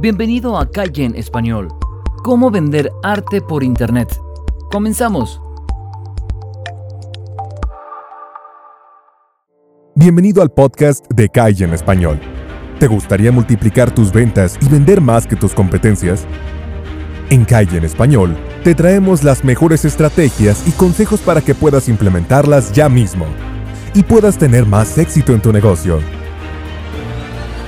Bienvenido a Calle en Español. ¿Cómo vender arte por Internet? Comenzamos. Bienvenido al podcast de Calle en Español. ¿Te gustaría multiplicar tus ventas y vender más que tus competencias? En Calle en Español te traemos las mejores estrategias y consejos para que puedas implementarlas ya mismo y puedas tener más éxito en tu negocio.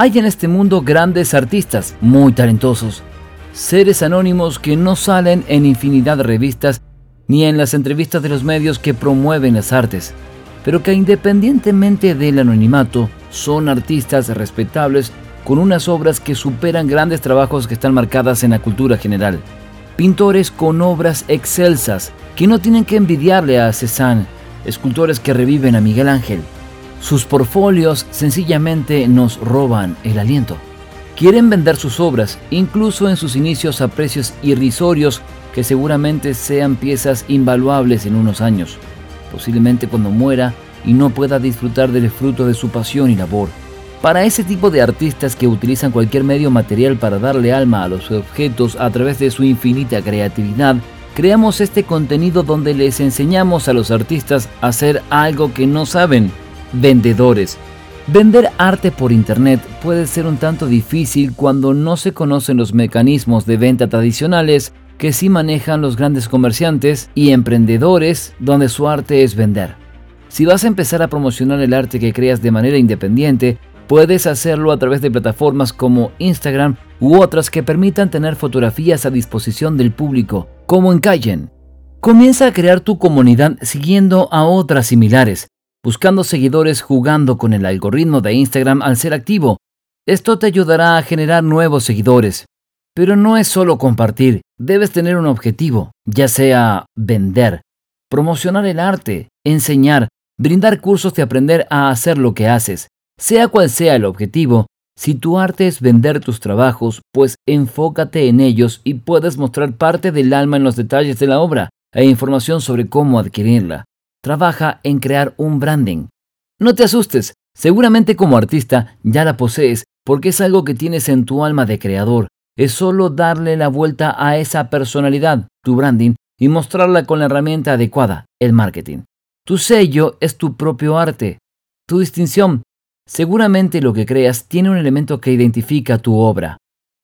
Hay en este mundo grandes artistas, muy talentosos, seres anónimos que no salen en infinidad de revistas ni en las entrevistas de los medios que promueven las artes, pero que independientemente del anonimato, son artistas respetables con unas obras que superan grandes trabajos que están marcadas en la cultura general. Pintores con obras excelsas que no tienen que envidiarle a Cézanne, escultores que reviven a Miguel Ángel, sus portfolios sencillamente nos roban el aliento. Quieren vender sus obras, incluso en sus inicios a precios irrisorios que seguramente sean piezas invaluables en unos años, posiblemente cuando muera y no pueda disfrutar del fruto de su pasión y labor. Para ese tipo de artistas que utilizan cualquier medio material para darle alma a los objetos a través de su infinita creatividad, creamos este contenido donde les enseñamos a los artistas a hacer algo que no saben vendedores. Vender arte por Internet puede ser un tanto difícil cuando no se conocen los mecanismos de venta tradicionales que sí manejan los grandes comerciantes y emprendedores donde su arte es vender. Si vas a empezar a promocionar el arte que creas de manera independiente, puedes hacerlo a través de plataformas como Instagram u otras que permitan tener fotografías a disposición del público, como en Callen. Comienza a crear tu comunidad siguiendo a otras similares buscando seguidores jugando con el algoritmo de Instagram al ser activo. Esto te ayudará a generar nuevos seguidores. Pero no es solo compartir, debes tener un objetivo, ya sea vender, promocionar el arte, enseñar, brindar cursos de aprender a hacer lo que haces. Sea cual sea el objetivo, si tu arte es vender tus trabajos, pues enfócate en ellos y puedes mostrar parte del alma en los detalles de la obra e información sobre cómo adquirirla trabaja en crear un branding. No te asustes, seguramente como artista ya la posees porque es algo que tienes en tu alma de creador. Es solo darle la vuelta a esa personalidad, tu branding, y mostrarla con la herramienta adecuada, el marketing. Tu sello es tu propio arte, tu distinción. Seguramente lo que creas tiene un elemento que identifica tu obra.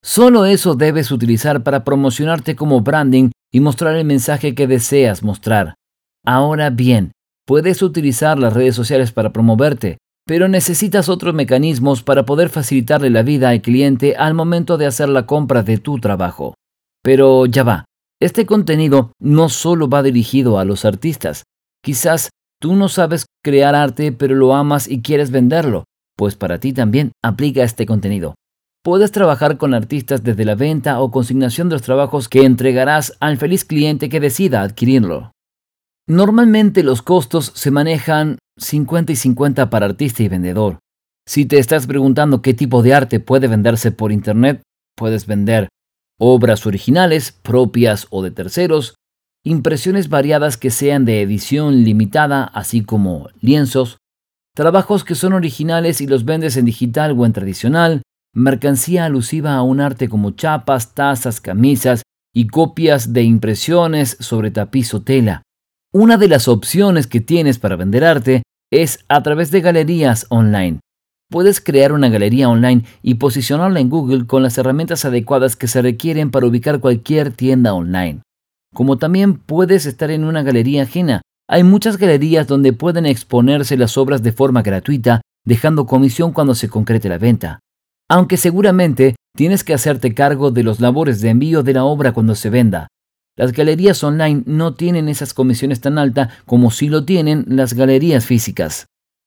Solo eso debes utilizar para promocionarte como branding y mostrar el mensaje que deseas mostrar. Ahora bien, puedes utilizar las redes sociales para promoverte, pero necesitas otros mecanismos para poder facilitarle la vida al cliente al momento de hacer la compra de tu trabajo. Pero ya va, este contenido no solo va dirigido a los artistas. Quizás tú no sabes crear arte pero lo amas y quieres venderlo, pues para ti también aplica este contenido. Puedes trabajar con artistas desde la venta o consignación de los trabajos que entregarás al feliz cliente que decida adquirirlo. Normalmente los costos se manejan 50 y 50 para artista y vendedor. Si te estás preguntando qué tipo de arte puede venderse por Internet, puedes vender obras originales, propias o de terceros, impresiones variadas que sean de edición limitada, así como lienzos, trabajos que son originales y los vendes en digital o en tradicional, mercancía alusiva a un arte como chapas, tazas, camisas y copias de impresiones sobre tapiz o tela. Una de las opciones que tienes para vender arte es a través de galerías online. Puedes crear una galería online y posicionarla en Google con las herramientas adecuadas que se requieren para ubicar cualquier tienda online. Como también puedes estar en una galería ajena. Hay muchas galerías donde pueden exponerse las obras de forma gratuita, dejando comisión cuando se concrete la venta. Aunque seguramente tienes que hacerte cargo de los labores de envío de la obra cuando se venda. Las galerías online no tienen esas comisiones tan altas como sí lo tienen las galerías físicas.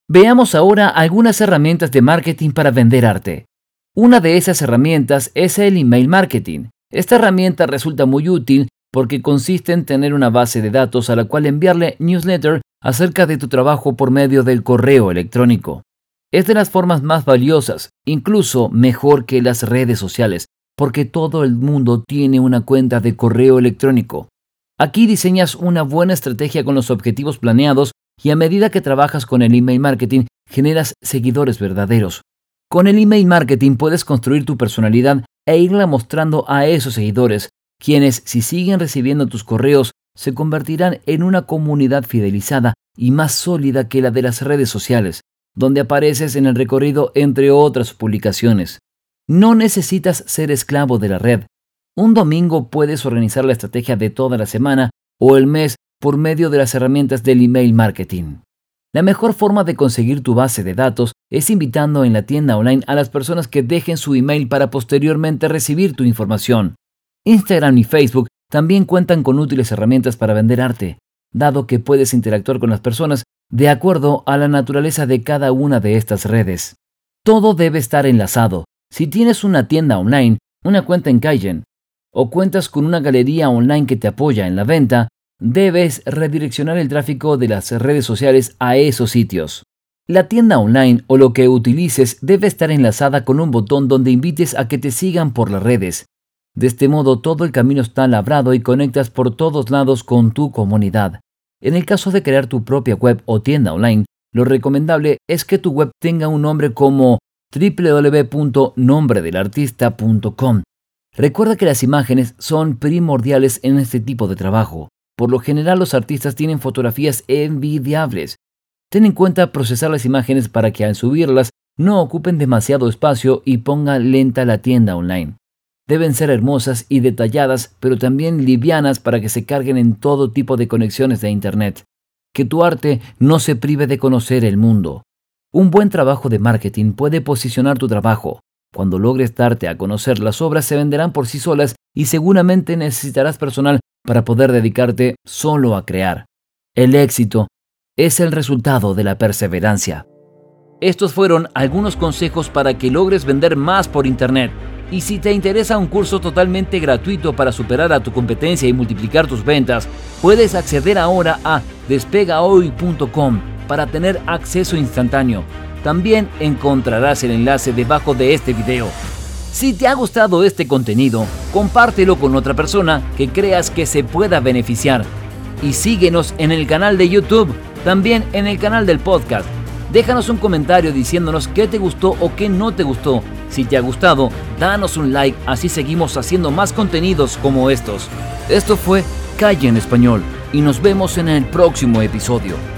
Veamos ahora algunas herramientas de marketing para vender arte. Una de esas herramientas es el email marketing. Esta herramienta resulta muy útil porque consiste en tener una base de datos a la cual enviarle newsletter acerca de tu trabajo por medio del correo electrónico. Es de las formas más valiosas, incluso mejor que las redes sociales, porque todo el mundo tiene una cuenta de correo electrónico. Aquí diseñas una buena estrategia con los objetivos planeados y a medida que trabajas con el email marketing generas seguidores verdaderos. Con el email marketing puedes construir tu personalidad e irla mostrando a esos seguidores, quienes si siguen recibiendo tus correos se convertirán en una comunidad fidelizada y más sólida que la de las redes sociales, donde apareces en el recorrido entre otras publicaciones. No necesitas ser esclavo de la red. Un domingo puedes organizar la estrategia de toda la semana o el mes por medio de las herramientas del email marketing. La mejor forma de conseguir tu base de datos es invitando en la tienda online a las personas que dejen su email para posteriormente recibir tu información. Instagram y Facebook también cuentan con útiles herramientas para vender arte, dado que puedes interactuar con las personas de acuerdo a la naturaleza de cada una de estas redes. Todo debe estar enlazado. Si tienes una tienda online, una cuenta en Kaizen, o cuentas con una galería online que te apoya en la venta, debes redireccionar el tráfico de las redes sociales a esos sitios. La tienda online o lo que utilices debe estar enlazada con un botón donde invites a que te sigan por las redes. De este modo todo el camino está labrado y conectas por todos lados con tu comunidad. En el caso de crear tu propia web o tienda online, lo recomendable es que tu web tenga un nombre como www.nombredelartista.com. Recuerda que las imágenes son primordiales en este tipo de trabajo. Por lo general los artistas tienen fotografías envidiables. Ten en cuenta procesar las imágenes para que al subirlas no ocupen demasiado espacio y ponga lenta la tienda online. Deben ser hermosas y detalladas, pero también livianas para que se carguen en todo tipo de conexiones de Internet. Que tu arte no se prive de conocer el mundo. Un buen trabajo de marketing puede posicionar tu trabajo. Cuando logres darte a conocer, las obras se venderán por sí solas y seguramente necesitarás personal para poder dedicarte solo a crear. El éxito es el resultado de la perseverancia. Estos fueron algunos consejos para que logres vender más por Internet. Y si te interesa un curso totalmente gratuito para superar a tu competencia y multiplicar tus ventas, puedes acceder ahora a despegahoy.com para tener acceso instantáneo. También encontrarás el enlace debajo de este video. Si te ha gustado este contenido, compártelo con otra persona que creas que se pueda beneficiar. Y síguenos en el canal de YouTube, también en el canal del podcast. Déjanos un comentario diciéndonos qué te gustó o qué no te gustó. Si te ha gustado, danos un like, así seguimos haciendo más contenidos como estos. Esto fue Calle en Español y nos vemos en el próximo episodio.